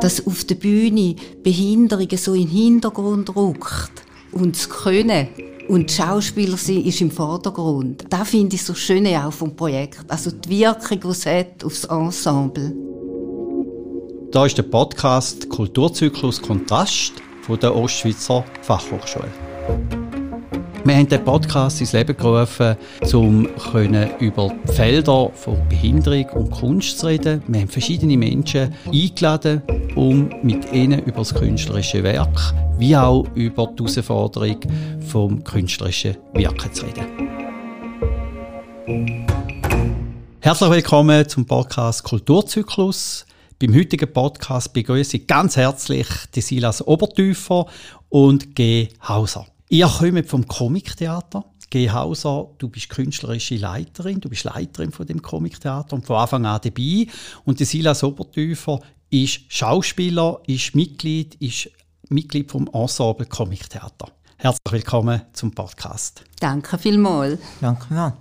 dass auf der Bühne Behinderungen so in den Hintergrund rückt und das Können und Schauspieler sind, ist im Vordergrund. Da finde ich so schön auch vom Projekt. Also die Wirkung, die es hat aufs Ensemble. Da ist der Podcast Kulturzyklus Kontrast von der Ostschweizer Fachhochschule. Wir haben den Podcast ins Leben gerufen, um über die Felder von Behinderung und Kunst zu reden. Wir haben verschiedene Menschen eingeladen, um mit ihnen über das künstlerische Werk wie auch über die Herausforderung vom künstlerischen Wirken zu reden. Herzlich willkommen zum Podcast Kulturzyklus. Beim heutigen Podcast begrüße ich ganz herzlich die Silas Obertüfer und G. Hauser. Ihr kommt vom Comictheater. G. Hauser, du bist künstlerische Leiterin, du bist Leiterin von dem Comictheater und von Anfang an dabei. Und die Silas Obertüfer ist Schauspieler, ist Mitglied, ist Mitglied vom Ensemble Comictheater. Herzlich willkommen zum Podcast. Danke vielmals. Danke mal.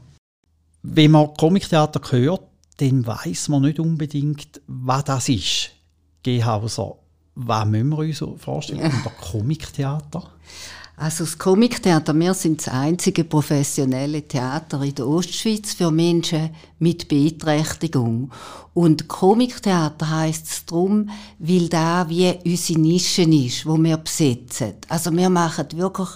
Wenn man Comictheater hört, dann weiß man nicht unbedingt, was das ist. G. Hauser, was müssen wir uns vorstellen unter Comictheater? Also das Comictheater, wir sind das einzige professionelle Theater in der Ostschweiz für Menschen mit Beeinträchtigung. Und Comictheater heisst es darum, weil da wie unsere Nische ist, wo wir besetzen. Also wir machen wirklich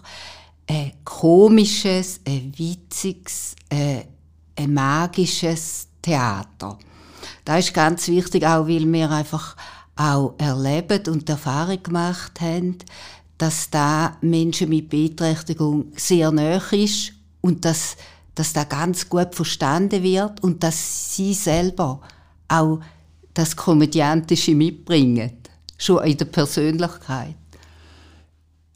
ein komisches, ein witziges, ein magisches Theater. Das ist ganz wichtig, auch weil wir einfach auch erlebt und Erfahrung gemacht haben, dass da Menschen mit Beeinträchtigung sehr nahe ist und dass, dass da ganz gut verstanden wird und dass sie selber auch das Komödiantische mitbringen, schon in der Persönlichkeit.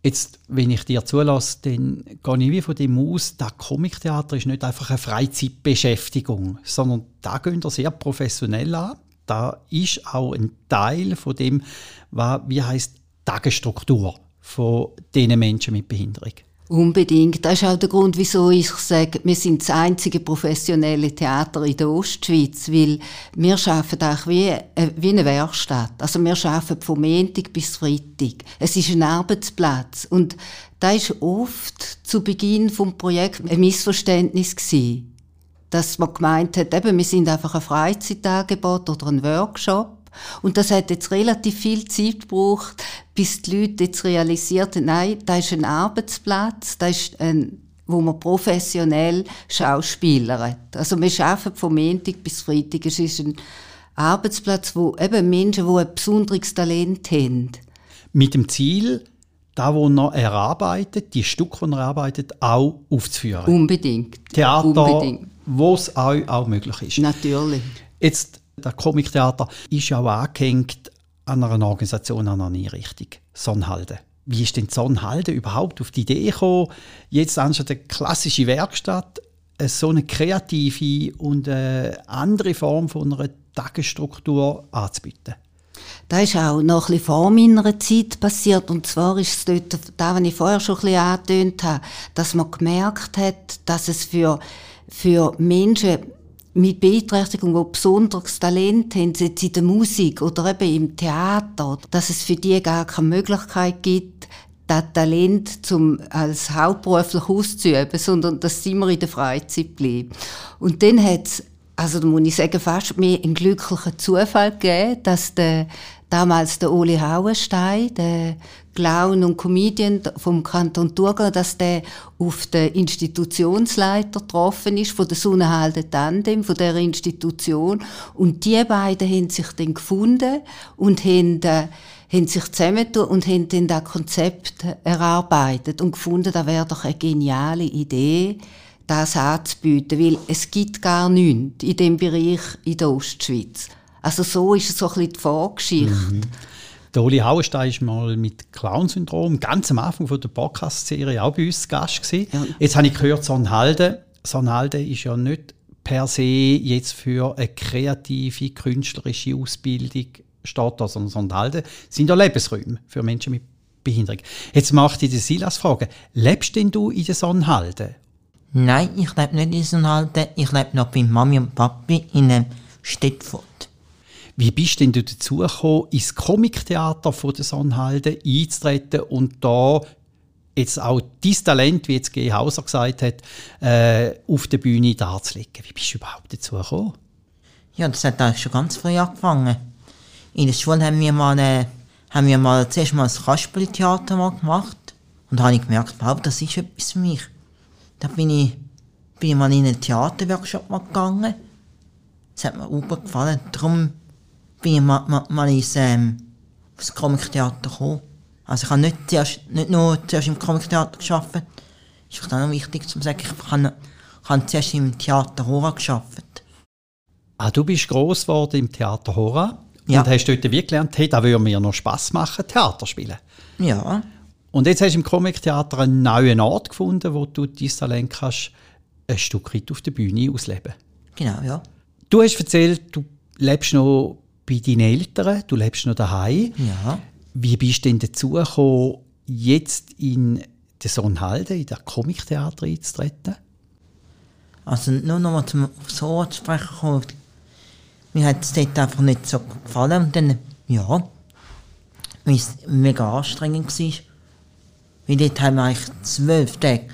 Jetzt, wenn ich dir zulasse, dann gehe ich wie von dem aus, das Comictheater ist nicht einfach eine Freizeitbeschäftigung, sondern da gehen wir sehr professionell an. Da ist auch ein Teil von dem, was, wie heißt Tagesstruktur von diesen Menschen mit Behinderung. Unbedingt. Das ist auch der Grund, wieso ich sage, wir sind das einzige professionelle Theater in der Ostschweiz, weil wir arbeiten auch wie, äh, wie eine Werkstatt. Also wir arbeiten von Montag bis Freitag. Es ist ein Arbeitsplatz. Und da ist oft zu Beginn vom Projekt ein Missverständnis gewesen, dass man gemeint hat, eben, wir sind einfach ein Freizeitangebot oder ein Workshop. Und das hat jetzt relativ viel Zeit gebraucht, bis die Leute jetzt realisiert haben, nein, da ist ein Arbeitsplatz, da ist ein wo man professionell schauspielert. Also wir arbeiten von Montag bis Freitag. Es ist ein Arbeitsplatz, wo eben Menschen, die ein besonderes Talent haben. Mit dem Ziel, da wo er erarbeitet, die Stücke, die er arbeitet, auch aufzuführen. Unbedingt. Theater, wo es auch, auch möglich ist. Natürlich. Jetzt der Comictheater ist ja auch angehängt an einer Organisation, an einer Einrichtung. Sonnhalde. Wie ist denn Sonnhalde überhaupt auf die Idee gekommen, jetzt anstatt eine klassische Werkstatt so eine kreative und eine andere Form von einer Tagesstruktur anzubieten? Das ist auch noch ein vor meiner Zeit passiert. Und zwar ist es dort, da, was ich vorher schon ein angetönt habe, dass man gemerkt hat, dass es für, für Menschen mit Beeinträchtigung, die besonderes Talent haben, jetzt in der Musik oder eben im Theater, dass es für die gar keine Möglichkeit gibt, das Talent zum, als hauptberuflich auszuüben, sondern dass sie immer in der Freizeit bleiben. Und dann hat es, also da muss ich sagen, fast mir einen glücklichen Zufall gegeben, dass der, damals der Oli Hauenstein, der Clown und Comedian vom Kanton Thurgau, dass der auf den Institutionsleiter getroffen ist, von der Sonnenhalde Tandem, von der Institution. Und die beiden haben sich dann gefunden und haben, äh, haben sich zusammengetan und haben dann das Konzept erarbeitet und gefunden, das wäre doch eine geniale Idee, das anzubieten, weil es gibt gar nichts in dem Bereich in der Ostschweiz. Also so ist so ein bisschen die Vorgeschichte. Mhm. Der Oli Hauenstein war mal mit Clown-Syndrom ganz am Anfang der Podcast-Serie auch bei uns Gast. Ja. Jetzt habe ich gehört, Sonnhalde. Sonnhalde ist ja nicht per se jetzt für eine kreative, künstlerische Ausbildung steht da, sondern Sonnhalde sind ja Lebensräume für Menschen mit Behinderung. Jetzt macht ich die Silas fragen, lebst denn du in der Sonnhalde? Nein, ich lebe nicht in der Sonnhalde. Ich lebe noch bei Mami und Papi in einem Städtfort. Wie bist denn du dazu gekommen, ins Comictheater von der Sonnhalde einzutreten und da jetzt auch dein Talent, wie jetzt G. Hauser gesagt hat, äh, auf der Bühne darzulegen? Wie bist du überhaupt dazu gekommen? Ja, das hat eigentlich schon ganz früh angefangen. In der Schule haben wir mal, äh, haben wir mal zuerst mal ein Kasperli-Theater mal gemacht. Und da habe ich gemerkt, wow, das ist etwas für mich. Da bin ich, bin ich mal in einen Theaterworkshop gegangen. Das hat mir super gefallen. Darum bin ich mal, mal, mal ins, ähm, ins Comic-Theater gekommen. Also ich habe nicht, zuerst, nicht nur zuerst im Comic-Theater gearbeitet. Ist vielleicht auch noch wichtig zu sagen, ich habe, ich habe zuerst im Theater Hora gearbeitet. Ah, du bist gross geworden im Theater Hora Ja. und hast dort wirklich gelernt, hey, da würde mir noch Spass machen, Theater spielen. Ja, Und jetzt hast du im Comic-Theater einen neuen Ort gefunden, wo du dein Talent kannst ein Stück weit auf der Bühne ausleben. genau, ja. Du hast erzählt, du lebst noch bei deinen Eltern, du lebst noch daheim. Ja. Wie bist du denn dazu gekommen, jetzt in der Sonnhalde, in das Comic-Theater einzutreten? Also nur noch mal zum Ohr zu sprechen kommen. Mir hat es dort einfach nicht so gefallen. Und dann, ja, weil es mega anstrengend war. Weil dort haben wir eigentlich zwölf Tage,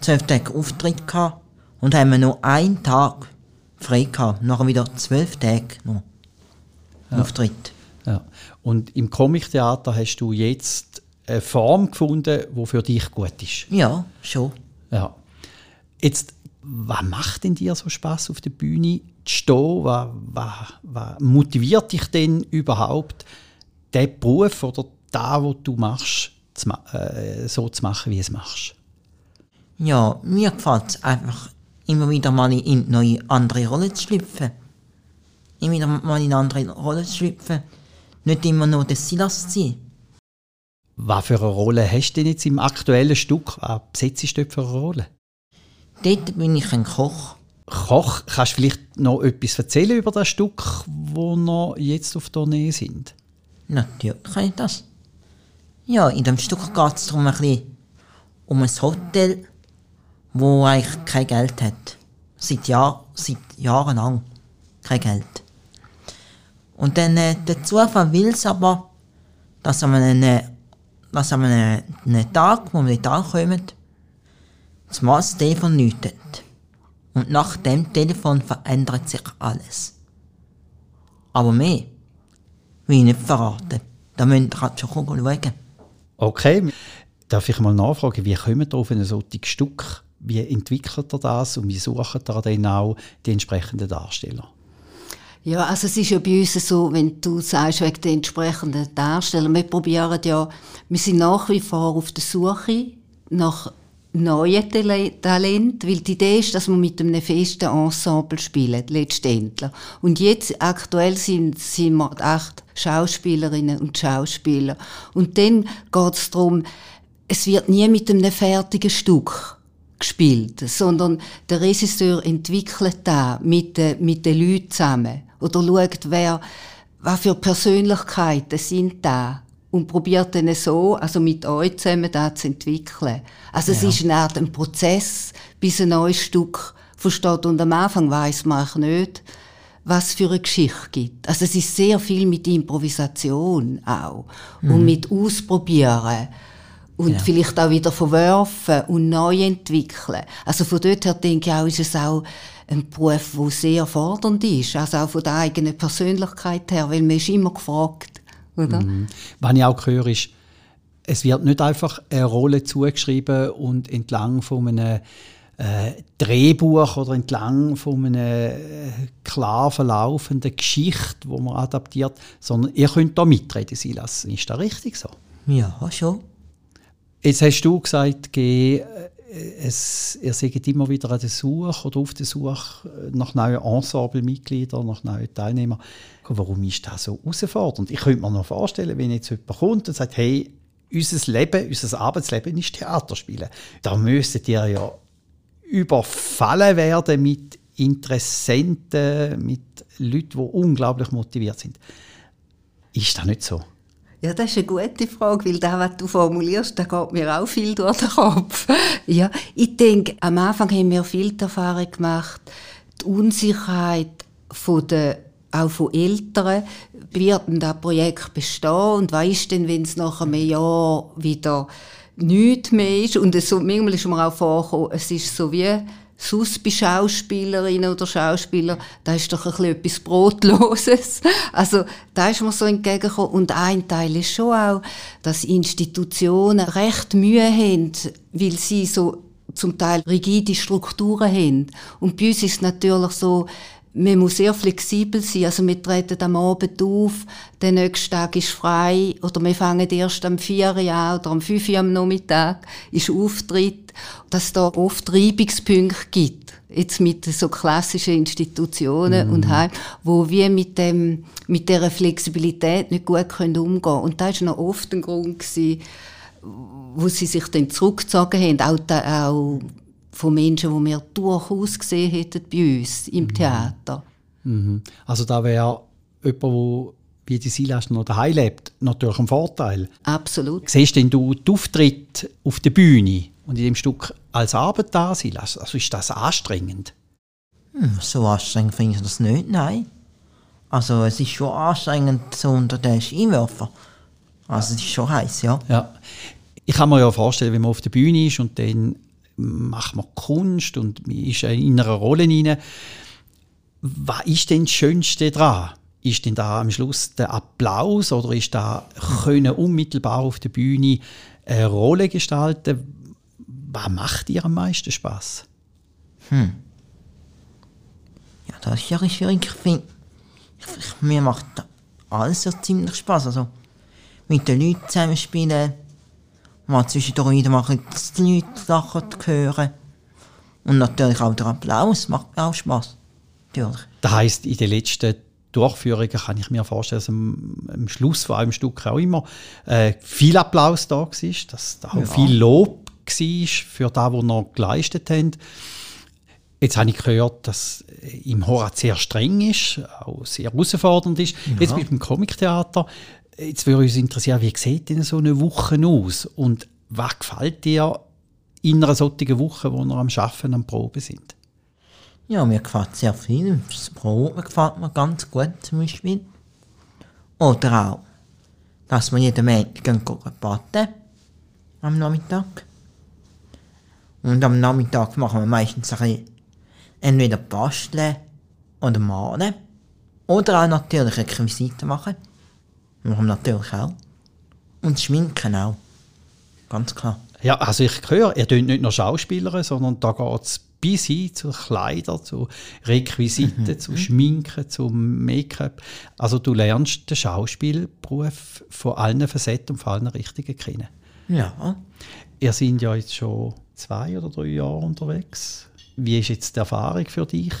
zwölf Tage Auftritt gehabt und haben wir nur einen Tag frei gehabt. Nachher wieder zwölf Tage noch Auftritt. Ja. Und im Comic-Theater hast du jetzt eine Form gefunden, die für dich gut ist. Ja, schon. Ja. Jetzt, was macht denn dir so Spaß auf der Bühne zu stehen? Was, was, was motiviert dich denn überhaupt, den Beruf oder da, was du machst, zu, äh, so zu machen, wie es machst? Ja, mir gefällt es einfach, immer wieder mal in neue andere Rollen zu schlüpfen. Immer wieder mal in andere Rollen schlüpfen. Nicht immer nur der Silas zu sein. Was für eine Rolle hast du denn jetzt im aktuellen Stück? Was besetzt du für eine Rolle? Dort bin ich ein Koch. Koch, kannst du vielleicht noch etwas erzählen über das Stück, wo noch jetzt auf Tournee sind? Natürlich kann ich das. Ja, in dem Stück geht es darum, ein bisschen um ein Hotel, wo eigentlich kein Geld hat. Seit, Jahr, seit Jahren lang kein Geld. Und dann äh, der Zufall will es aber, dass an einem, dass an einem, einem Tag, wo wir dort ankommen, das das Telefon läutet. Und nach dem Telefon verändert sich alles. Aber mehr will ich nicht verraten. Da müsst ihr halt schon schauen. Okay, darf ich mal nachfragen, wie kommt ihr auf ein solches Stück? Wie entwickelt ihr das und wie sucht ihr dann auch die entsprechenden Darsteller? Ja, also es ist ja bei uns so, wenn du sagst, wegen den entsprechenden Darstellern, wir probieren ja, wir sind nach wie vor auf der Suche nach neuen Tale- Talent, weil die Idee ist, dass wir mit einem festen Ensemble spielen, letztendlich. Und jetzt, aktuell sind, sind wir acht Schauspielerinnen und Schauspieler. Und dann geht es darum, es wird nie mit einem fertigen Stück gespielt, sondern der Regisseur entwickelt da mit, mit den Leuten zusammen oder schaut, wer, was für Persönlichkeiten sind da und probiert dann so, also mit euch zusammen da zu entwickeln. Also es ist eine Art ein Prozess, bis ein neues Stück versteht und am Anfang weiß man auch nicht, was für eine Geschichte gibt. Also es ist sehr viel mit Improvisation auch und mit Ausprobieren und vielleicht auch wieder verwerfen und neu entwickeln. Also von dort her denke ich auch, ist es auch ein Beruf, der sehr fordernd ist, also auch von der eigenen Persönlichkeit her, weil man ist immer gefragt, oder? Was ich auch höre, ist, es wird nicht einfach eine Rolle zugeschrieben und entlang von einem äh, Drehbuch oder entlang von einer äh, klar verlaufenden Geschichte, wo man adaptiert, sondern ihr könnt da mitreden, Silas. Ist das richtig so? Ja, schon. Jetzt hast du gesagt, G, äh, es, ihr seid immer wieder an der Suche oder auf der Suche nach neuen Ensemblemitgliedern, nach neuen Teilnehmern. Warum ist das so herausfordernd? Ich könnte mir noch vorstellen, wenn jetzt jemand kommt und sagt, hey, unser Leben, unser Arbeitsleben ist Theaterspielen. Da müsstet ihr ja überfallen werden mit Interessenten, mit Leuten, die unglaublich motiviert sind. Ist das nicht so? Ja, das ist eine gute Frage, weil das, was du formulierst, da geht mir auch viel durch den Kopf. Ja, ich denke, am Anfang haben wir viel Erfahrung gemacht, die Unsicherheit von der auch von Eltern, wird denn das Projekt bestehen und was ist denn, wenn es nach einem Jahr wieder nichts mehr ist und es manchmal ist mir auch vorgekommen, es ist so wie sonst bei Schauspielerinnen oder Schauspieler, da ist doch ein bisschen etwas Brotloses. Also da ist mir so entgegengekommen. Und ein Teil ist schon auch, dass Institutionen recht Mühe haben, weil sie so zum Teil rigide Strukturen haben. Und bei uns ist es natürlich so, man muss sehr flexibel sein. Also wir treten am Abend auf, der nächste Tag ist frei oder wir fangen erst am 4 Uhr an oder am 5 Uhr am Nachmittag ist Auftritt. Dass es da oft Reibungspunkte gibt. Jetzt mit so klassischen Institutionen mhm. und Heim, wo wir mit dem, mit dieser Flexibilität nicht gut können umgehen können. Und das war noch oft ein Grund gewesen, wo sie sich dann zurückgezogen haben. Auch, da, auch von Menschen, die wir durchaus gesehen hätten bei uns im mhm. Theater. Mhm. Also da wäre jemand, der wie die Silas noch daheim lebt, natürlich ein Vorteil. Absolut. Siehst denn du die Auftritte auf der Bühne und in dem Stück als Arbeit da Silas? Also ist das anstrengend? Hm, so anstrengend finde ich das nicht, nein. Also es ist schon anstrengend so unter den Skiwerfer. Also es ist schon heiß, ja. ja. Ich kann mir ja vorstellen, wenn man auf der Bühne ist und dann macht man Kunst und man ist in einer Rolle rein. Was ist denn das Schönste daran? Ist denn da am Schluss der Applaus oder ist da können unmittelbar auf der Bühne eine Rolle gestalten? Was macht dir am meisten Spaß? Hm. Ja, das ist ja schwierig. Ich finde, mir macht alles ja ziemlich Spaß. Also mit den Leuten zusammenspielen, mal zwischendurch wieder mal die Leute Sachen zu hören. Und natürlich auch der Applaus macht auch Spaß. Natürlich. Das heisst, in den letzten Durchführungen kann ich mir vorstellen, dass am, am Schluss von einem Stück auch immer äh, viel Applaus da war, dass da auch ja. viel Lob war für das, was wir geleistet haben. Jetzt habe ich gehört, dass im Horat sehr streng ist, auch sehr herausfordernd ist. Ja. Jetzt mit dem Comictheater Jetzt würde uns interessieren, wie sieht denn so eine Woche aus? Und was gefällt dir in einer solchen Woche, wo wir am Arbeiten, am Proben sind? Ja, mir gefällt sehr viel. Das Proben gefällt mir ganz gut zum Beispiel. Oder auch, dass wir jeden Montag baden am Nachmittag. Und am Nachmittag machen wir meistens ein bisschen entweder basteln oder malen. Oder auch natürlich Requisiten machen. Machen natürlich auch. Und Schminken auch. Ganz klar. Ja, also ich höre, ihr tut nicht nur Schauspieler, sondern da geht es bis hin zu Kleidern, zu Requisiten, mhm. zu Schminken, zu Make-up. Also du lernst den Schauspielberuf von allen Facetten und von allen Richtungen kennen. Ja. Ihr seid ja jetzt schon zwei oder drei Jahre unterwegs. Wie ist jetzt die Erfahrung für dich?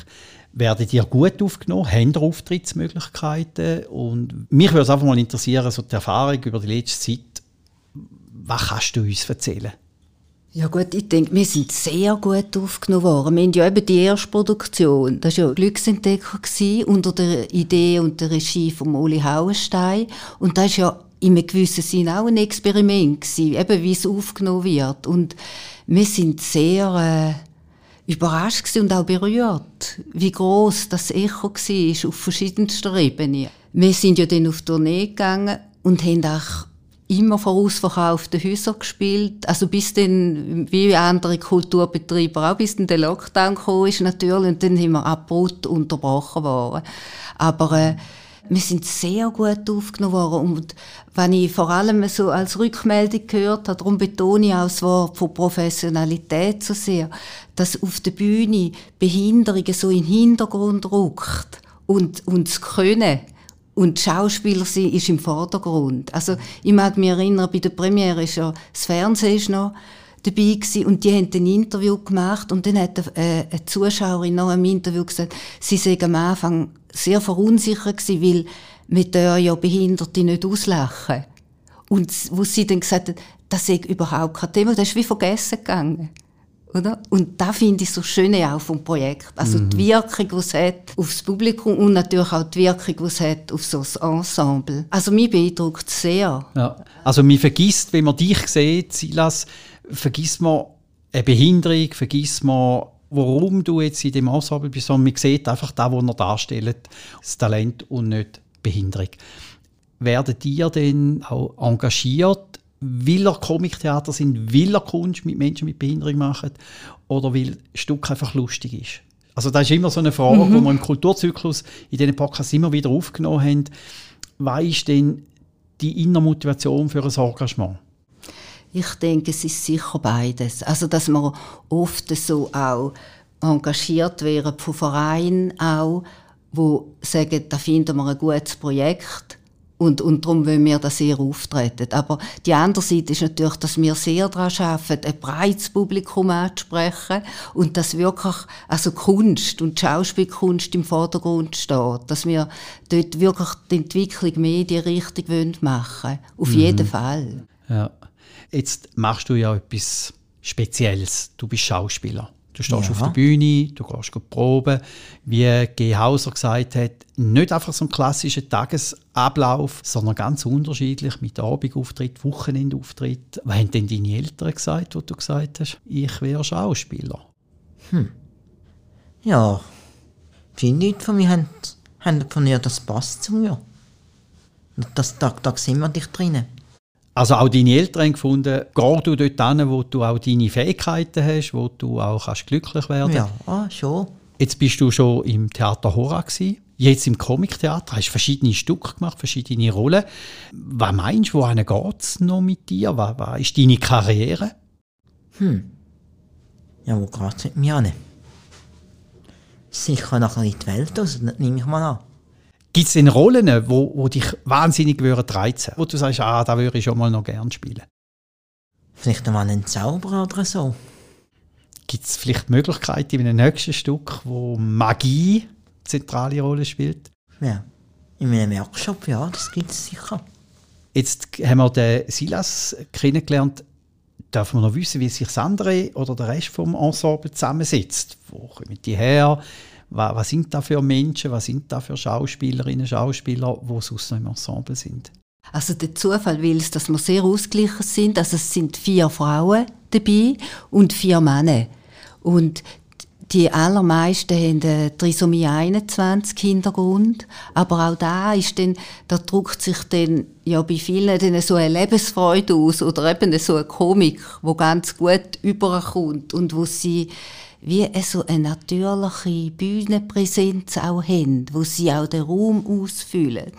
Werdet ihr gut aufgenommen? Habt ihr Auftrittsmöglichkeiten? Und mich würde es einfach mal interessieren, so die Erfahrung über die letzte Zeit. Was kannst du uns erzählen? Ja gut, ich denke, wir sind sehr gut aufgenommen worden. Wir haben ja eben die erste Produktion, das war ja Glücksentdecker unter der Idee und der Regie von Oli Hauenstein. Und das war ja in einem gewissen Sinne auch ein Experiment gewesen, eben wie es aufgenommen wird. Und wir sind sehr... Äh, überrascht und auch berührt, wie groß das Echo war auf verschiedensten Ebenen. Wir sind ja dann auf Tournee gegangen und haben auch immer vor ausverkauften Häusern gespielt. Also bis dann, wie andere Kulturbetriebe auch, bis dann der Lockdown kam ist natürlich und dann haben wir abrupt unterbrochen worden. Aber äh, wir sind sehr gut aufgenommen worden. Und wenn ich vor allem so als Rückmeldung gehört habe, darum betone ich auch das Wort von Professionalität so sehr, dass auf der Bühne Behinderungen so in den Hintergrund rückt und, und das Können und Schauspieler sind, ist im Vordergrund. Also, ich mag mich erinnern, bei der Premiere ist ja, das Fernsehen noch dabei gewesen, und die haben ein Interview gemacht und dann hat eine, eine Zuschauerin nach einem Interview gesagt, sie sei am Anfang sehr verunsichert gewesen, weil wir dürfen ja Behinderte nicht auslachen. Und wo sie dann gesagt hat, das sei überhaupt kein Thema, das ist wie vergessen gegangen. Oder? Und da finde ich so schön auch vom Projekt. Also mhm. die Wirkung, die es hat aufs Publikum und natürlich auch die Wirkung, die es hat auf so ein Ensemble. Also mich beeindruckt sehr. Ja. Also man vergisst, wenn man dich sieht, Silas, vergisst man eine Behinderung, vergisst man warum du jetzt in dem Ensemble bist, sondern man sieht einfach da, wo er darstellt, das Talent und nicht Behinderung. Werden die denn auch engagiert, weil er Comictheater sind, weil er Kunst mit Menschen mit Behinderung machen oder weil das Stück einfach lustig ist? Also das ist immer so eine Frage, mhm. die wir im Kulturzyklus in diesen Podcasts immer wieder aufgenommen haben. Was ist denn die innere Motivation für ein Engagement? Ich denke, es ist sicher beides. Also, dass man oft so auch engagiert werden von Vereinen auch, wo sagen, da finden wir ein gutes Projekt und, und darum wollen wir das sehr auftreten. Aber die andere Seite ist natürlich, dass wir sehr daran arbeiten, ein breites Publikum anzusprechen und dass wirklich also Kunst und Schauspielkunst im Vordergrund steht. Dass wir dort wirklich die Entwicklung medienrichtig machen wollen. Auf mhm. jeden Fall. Ja. Jetzt machst du ja etwas Spezielles. Du bist Schauspieler. Du stehst ja. auf der Bühne, du gehst proben. Wie G. Hauser gesagt hat, nicht einfach so ein klassischer Tagesablauf, sondern ganz unterschiedlich mit Abendauftritt, Wochenendauftritt. Was haben denn deine Eltern gesagt, wo du gesagt hast, ich wäre Schauspieler? Hm. Ja, viele Leute von mir haben, haben von mir, das passt zu mir. Das, da, da sehen wir dich drinnen. Also auch deine Eltern haben gefunden, geh du dort hin, wo du auch deine Fähigkeiten hast, wo du auch kannst glücklich werden Ja, ah, schon. Jetzt bist du schon im Theater Hora gewesen. Jetzt im Comictheater hast du verschiedene Stücke gemacht, verschiedene Rollen. Was meinst du, wohin geht es noch mit dir? Was, was ist deine Karriere? Hm. Ja, wo geht es mit mir an? Sicher nachher in die Welt aus, das nehme ich mal an. Gibt es denn Rollen, wo, wo dich wahnsinnig würden reizen wo du sagst, ah, da würde ich schon mal noch gerne spielen? Vielleicht einmal einen Zauberer oder so. Gibt es vielleicht Möglichkeiten in einem nächsten Stück, wo Magie eine zentrale Rolle spielt? Ja, in einem Workshop, ja, das gibt es sicher. Jetzt haben wir den Silas kennengelernt. Darf man noch wissen, wie sich das andere oder der Rest vom Ensemble zusammensetzt? Wo kommen die her? Was, sind da für Menschen, was sind da für Schauspielerinnen, Schauspieler, die sonst noch im Ensemble sind? Also der Zufall will es, dass wir sehr ausgeglichen sind. Also es sind vier Frauen dabei und vier Männer. Und die allermeisten haben eine Trisomie 21 Hintergrund. Aber auch da ist dann, da drückt sich dann ja bei vielen dann so eine Lebensfreude aus oder eben so eine Komik, wo ganz gut überkommt und wo sie wie so eine natürliche Bühnenpräsenz auch haben, wo sie auch den Raum ausfüllen.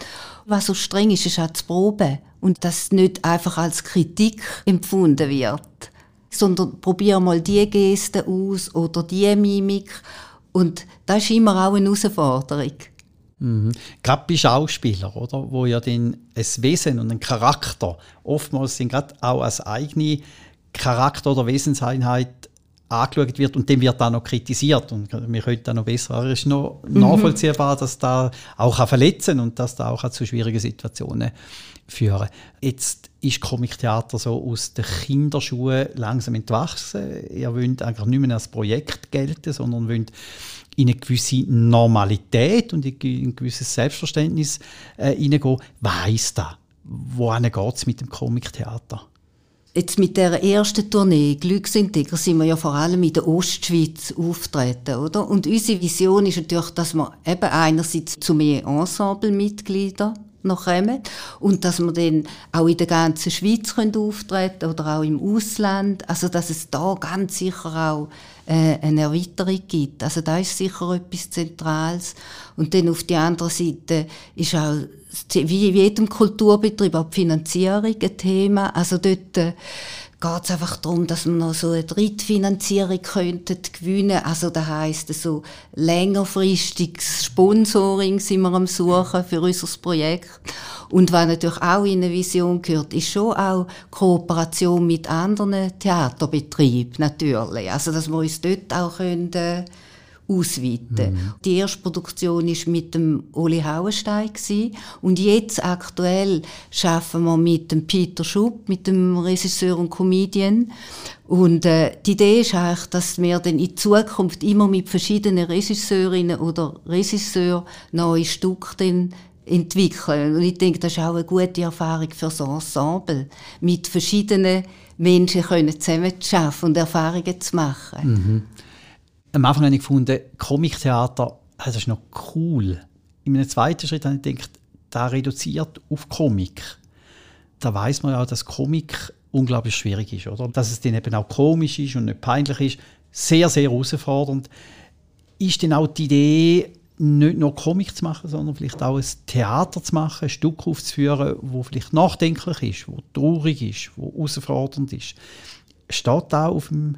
Was so streng ist, ist auch das Proben. Und das nicht einfach als Kritik empfunden wird, sondern probier mal die Geste aus oder die Mimik. Und das ist immer auch eine Herausforderung. Mhm. Gerade bei Schauspielern, oder? wo ja dann ein Wesen und ein Charakter oftmals sind gerade auch als eigene Charakter- oder Wesenseinheit angeschaut wird und dem wird dann noch kritisiert und wir können dann noch besser. Es ist noch mhm. nachvollziehbar, dass da auch verletzen und dass da auch zu schwierigen Situationen führen. Jetzt ist Comic-Theater so aus den Kinderschuhen langsam entwachsen. Ihr wollt eigentlich nicht mehr als Projekt gelten, sondern wollt in eine gewisse Normalität und in ein gewisses Selbstverständnis äh, hineingehen. Was heisst das? Wohin geht es mit dem Comic-Theater? Jetzt mit der ersten Tournee Glücksintegra sind wir ja vor allem in der Ostschweiz auftreten, oder? Und unsere Vision ist natürlich, dass wir eben einerseits zu mehr Ensemblemitgliedern noch kommen und dass wir dann auch in der ganzen Schweiz können auftreten oder auch im Ausland. Also dass es da ganz sicher auch äh, eine Erweiterung gibt. Also da ist sicher etwas Zentrales. Und dann auf der anderen Seite ist auch wie in jedem Kulturbetrieb auch die Finanzierung ein Thema. Also dort äh, geht es einfach darum, dass wir noch so eine Drittfinanzierung könnten gewinnen. Also das heisst, so längerfristiges Sponsoring sind wir am Suchen für unser Projekt. Und was natürlich auch in eine Vision gehört, ist schon auch Kooperation mit anderen Theaterbetrieben natürlich. Also dass wir uns dort auch können, äh, ausweiten. Mhm. Die erste Produktion war mit dem Oli Hauenstein und jetzt aktuell schaffen wir mit dem Peter Schupp, mit dem Regisseur und Comedian. Und äh, die Idee ist eigentlich, dass wir dann in Zukunft immer mit verschiedenen Regisseurinnen oder Regisseuren neue Stücke dann entwickeln. Und ich denke, das ist auch eine gute Erfahrung für das Ensemble, mit verschiedenen Menschen zusammen zu arbeiten und Erfahrungen zu machen. Mhm. Am Anfang habe ich gefunden, Comic-Theater, das ist noch cool. In einem zweiten Schritt habe ich gedacht, da reduziert auf Komik. Da weiß man ja, dass Komik unglaublich schwierig ist, oder? Dass es dann eben auch komisch ist und nicht peinlich ist. Sehr, sehr herausfordernd. Ist dann auch die Idee, nicht nur Komik zu machen, sondern vielleicht auch ein Theater zu machen, ein Stück aufzuführen, wo vielleicht nachdenklich ist, wo traurig ist, wo herausfordernd ist. Steht da auf dem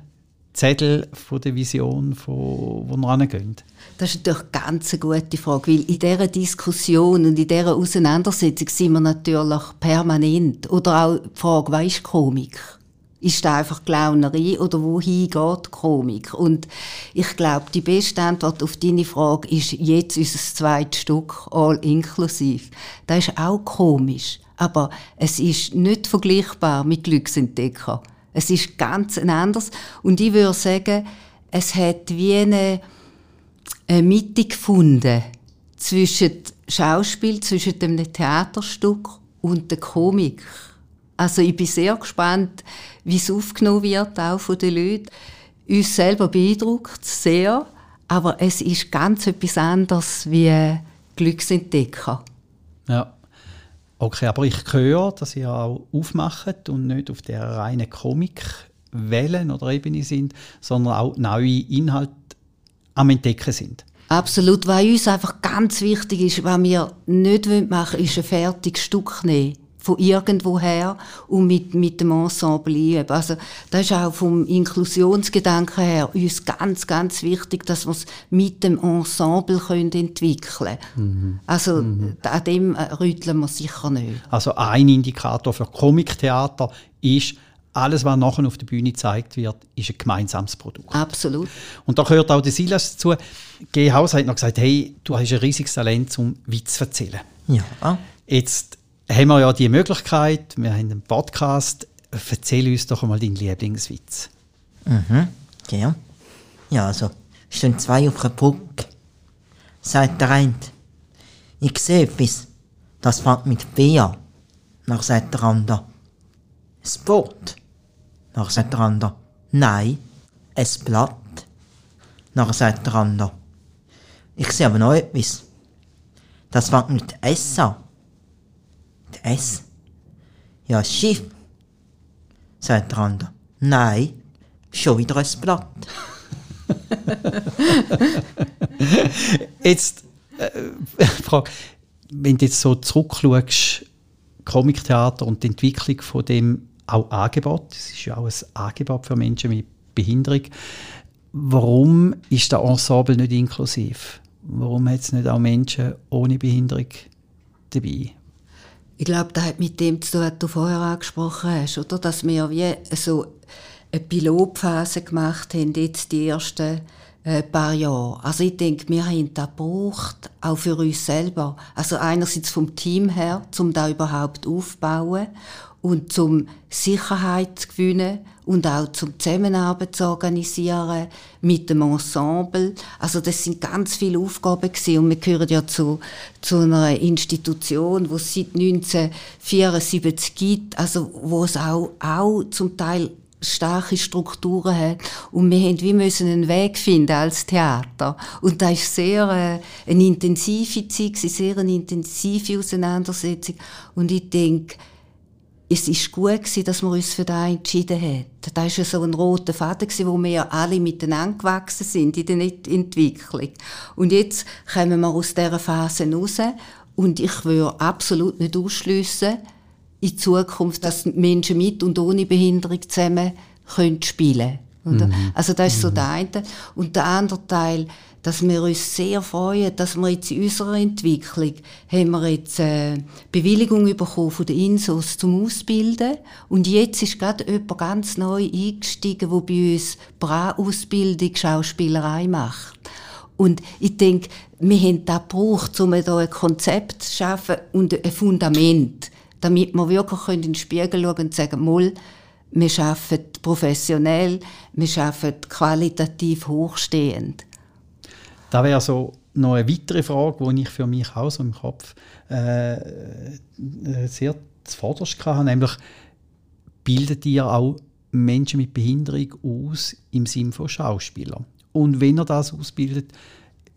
Zettel von der Vision, von, wo wir hingehen? Das ist natürlich ganz eine gute Frage, weil in dieser Diskussion und in dieser Auseinandersetzung sind wir natürlich permanent. Oder auch die Frage, was ist Komik? Ist das einfach Clownerie oder wohin geht Komik? Und ich glaube, die beste Antwort auf deine Frage ist jetzt unser zweites Stück, All Inclusive. Das ist auch komisch, aber es ist nicht vergleichbar mit Glücksentdecker. Es ist ganz anders. Und ich würde sagen, es hat wie eine, eine Mitte gefunden zwischen Schauspiel, zwischen dem Theaterstück und der Komik. Also ich bin sehr gespannt, wie es aufgenommen wird, auch von den Leuten. Uns selber beeindruckt sehr, aber es ist ganz etwas anderes wie Glücksentdecker. Ja. Okay, aber ich höre, dass ihr auch aufmacht und nicht auf der reinen Comic-Wellen oder Ebene sind, sondern auch neue Inhalte am Entdecken sind. Absolut, weil uns einfach ganz wichtig ist, was wir nicht machen wollen, ist ein fertiges Stück nehmen von irgendwoher und mit, mit dem Ensemble einüben. Also, das ist auch vom Inklusionsgedanken her uns ganz, ganz wichtig, dass wir es mit dem Ensemble können entwickeln können. Mhm. Also, mhm. an dem rütteln wir sicher nicht. Also, ein Indikator für Comic-Theater ist, alles, was nachher auf der Bühne gezeigt wird, ist ein gemeinsames Produkt. Absolut. Und da gehört auch der Silas dazu. G. Haus hat noch gesagt, hey, du hast ein riesiges Talent, um Witz zu erzählen. Ja. Jetzt haben wir ja die Möglichkeit, wir haben einen Podcast, erzähl uns doch einmal deinen Lieblingswitz. Mhm, ja. Ja, also, stehen zwei auf der Brücke. Sagt der eine, ich sehe etwas, das fängt mit B an. Nach sagt der andere, ein Boot. Nach sagt der andere, nein, ein Blatt. Nach sagt der andere, ich sehe aber noch etwas. Das fängt mit S an. S. Ja, Schiff, sagt andere. Nein, schon wieder ein Blatt. jetzt, äh, Frage, wenn du jetzt so zurückschaust, Comictheater und die Entwicklung von dem auch Angebot, es ist ja auch ein Angebot für Menschen mit Behinderung, warum ist der Ensemble nicht inklusiv? Warum hat es nicht auch Menschen ohne Behinderung dabei? Ich glaube, das hat mit dem zu tun, was du vorher angesprochen hast, oder? Dass wir wie so eine Pilotphase gemacht haben, jetzt die ersten äh, paar Jahre. Also ich denke, wir haben das gebraucht, auch für uns selber. Also einerseits vom Team her, um da überhaupt aufzubauen und zum Sicherheit zu gewinnen und auch zum Zusammenarbeit zu organisieren mit dem Ensemble. Also das sind ganz viele Aufgaben gewesen. und wir gehören ja zu, zu einer Institution, wo es seit 1974 gibt, also wo es auch, auch zum Teil starke Strukturen hat und wir haben, wir müssen einen Weg finden als Theater und da ist sehr äh, eine intensive Zeit, sehr eine intensive Auseinandersetzung und ich denke es ist gut gewesen, dass wir uns für das entschieden haben. Da war ja so ein roter Faden gewesen, wo wir alle miteinander gewachsen sind in der Entwicklung. Und jetzt kommen wir aus dieser Phase raus und ich würde absolut nicht ausschliessen, in Zukunft, dass Menschen mit und ohne Behinderung zusammen können spielen können. Mhm. Also das ist so mhm. der eine. Und der andere Teil, dass wir uns sehr freuen, dass wir jetzt in unserer Entwicklung haben wir jetzt äh, Bewilligung bekommen von den Insos zum Ausbilden und jetzt ist gerade jemand ganz neu eingestiegen, der bei uns Bra-Ausbildung Schauspielerei macht. Und ich denke, wir haben das gebraucht, um hier ein Konzept zu schaffen und ein Fundament, damit wir wirklich in den Spiegel schauen und sagen, mal, wir arbeiten professionell, wir arbeiten qualitativ hochstehend. Da wäre so noch eine weitere Frage, die ich für mich auch so im Kopf äh, äh sehr zuvorderst hatte, nämlich bildet ihr auch Menschen mit Behinderung aus im Sinne von Schauspielern? Und wenn er das ausbildet,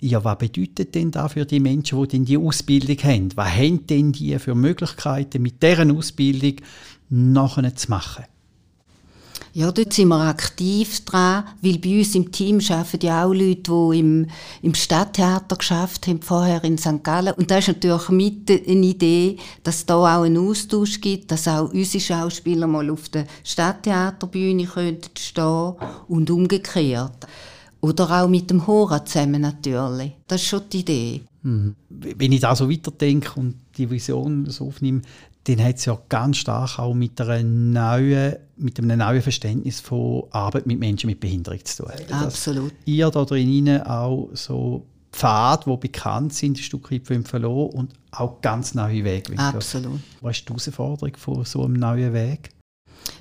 ja, was bedeutet denn da für die Menschen, die denn die Ausbildung haben? Was haben denn die für Möglichkeiten, mit deren Ausbildung nachher zu machen? Ja, dort sind wir aktiv dran, weil bei uns im Team arbeiten ja auch Leute, die im, im Stadttheater geschafft haben, vorher in St. Gallen. Und da ist natürlich mit eine Idee, dass da auch einen Austausch gibt, dass auch unsere Schauspieler mal auf der Stadttheaterbühne stehen können und umgekehrt. Oder auch mit dem Hora zusammen natürlich. Das ist schon die Idee. Mhm. Wenn ich da so weiterdenke und die Vision so aufnehme, dann hat es ja ganz stark auch mit, einer neuen, mit einem neuen Verständnis von Arbeit mit Menschen mit Behinderung zu tun. Absolut. Dass ihr da drinnen auch so Pfade, die bekannt sind, ein Stück weit verloren und auch ganz neue Wege. Absolut. Was ist die Herausforderung von so einem neuen Weg?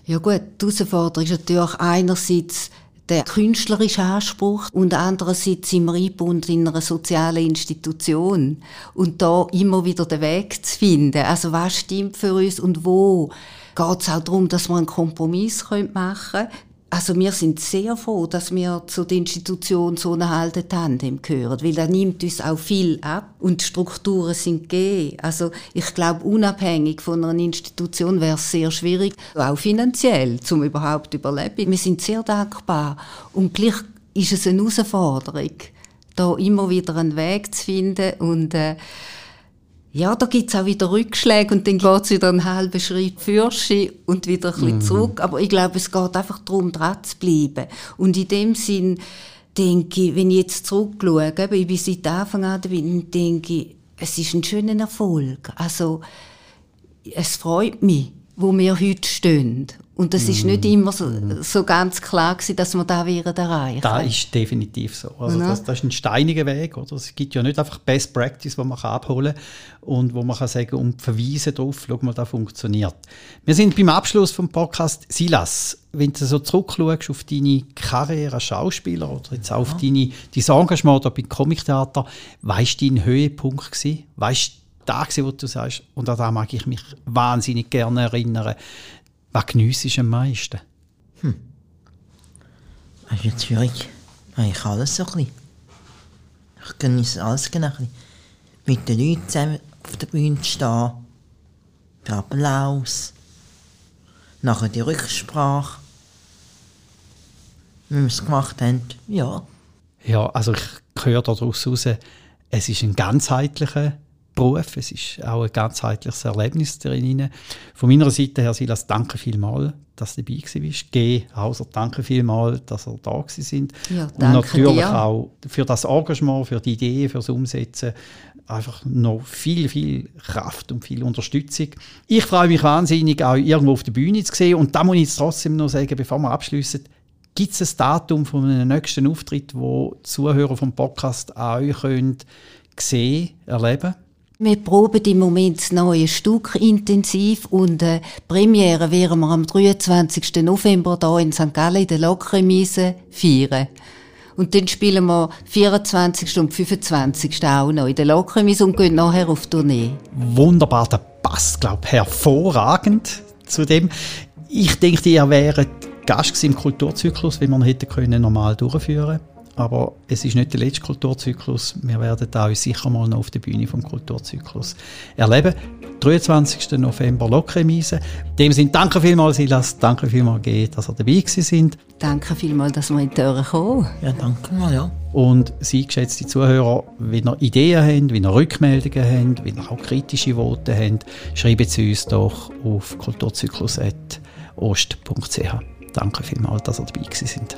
Ja gut, die Herausforderung ist natürlich einerseits der künstlerische Anspruch und andererseits sind wir eingebunden in einer sozialen Institution und da immer wieder den Weg zu finden. Also was stimmt für uns und wo geht es auch darum, dass wir einen Kompromiss machen können, also wir sind sehr froh, dass wir zu der Institution so eine haltende Tandem gehören, weil das nimmt uns auch viel ab und die Strukturen sind gegeben. Also ich glaube, unabhängig von einer Institution wäre es sehr schwierig, auch finanziell, zum überhaupt überleben. Wir sind sehr dankbar und gleich ist es eine Herausforderung, da immer wieder einen Weg zu finden und äh, ja, da gibt's auch wieder Rückschläge und dann geht's wieder einen halben Schritt fürschen und wieder ein bisschen mhm. zurück. Aber ich glaube, es geht einfach darum, dran zu bleiben. Und in dem Sinn denke ich, wenn ich jetzt zurückschaue, ich bin seit Anfang an dabei, denke ich, es ist ein schöner Erfolg. Also, es freut mich, wo wir heute stehen. Und das ist nicht mhm. immer so, so ganz klar gewesen, dass wir da werden erreichen. Da ist definitiv so. Also das, das, ist ein steiniger Weg, oder? Es gibt ja nicht einfach Best Practice, wo man abholen kann und wo man kann sagen und verweisen darauf, schau mal, da funktioniert. Wir sind beim Abschluss vom Podcast Silas. Wenn du so zurückschaust auf deine Karriere als Schauspieler oder jetzt auch ja. auf deine, dein Engagement da beim Comictheater, weißt du dein Höhepunkt gewesen? Weißt da gewesen, wo du sagst, und an da mag ich mich wahnsinnig gerne erinnern. Was geniessest du am meisten? Hm. Das ist jetzt schwierig. Ich alles so ein bisschen. Ich genieße alles genau ein Mit den Leuten zusammen auf der Bühne stehen. Der Applaus. Nachher die Rücksprache. Wie wir es gemacht haben. Ja. Ja, also ich höre daraus heraus, es ist ein ganzheitlicher Beruf. Es ist auch ein ganzheitliches Erlebnis darin. Von meiner Seite her, Silas, danke vielmals, dass du dabei warst. G. Hauser, danke vielmals, dass ihr da sind. Ja, Und natürlich dir. auch für das Engagement, für die Idee, für das Umsetzen einfach noch viel, viel Kraft und viel Unterstützung. Ich freue mich wahnsinnig, auch irgendwo auf der Bühne zu sehen. Und da muss ich jetzt trotzdem noch sagen, bevor wir abschließen, gibt es ein Datum von einem nächsten Auftritt, wo die Zuhörer vom Podcast auch euch können sehen, erleben wir proben im Moment das neue Stück intensiv und äh, Premiere werden wir am 23. November hier in St. Gallen in der Lokremise feiern. Und dann spielen wir 24. und 25. auch noch in der Lokremise und gehen nachher auf Tournee. Wunderbar, der passt, glaube ich, hervorragend zu dem. Ich denke, ihr wäret Gast im Kulturzyklus, wenn wir ihn hätten können normal durchführen können. Aber es ist nicht der letzte Kulturzyklus. Wir werden da uns sicher mal noch auf der Bühne vom Kulturzyklus erleben. 23. November Lokremise. Dem Sinne, danke vielmals, Silas. Danke vielmals, G, dass ihr dabei sind. Danke vielmals, dass wir in die Türe kommen. Ja, danke mal, ja. Und Sie, geschätzte Zuhörer, wenn ihr Ideen habt, wenn ihr Rückmeldungen habt, wenn ihr auch kritische Worte habt, schreiben Sie uns doch auf kulturzyklus.ost.ch. Danke vielmals, dass ihr dabei sind.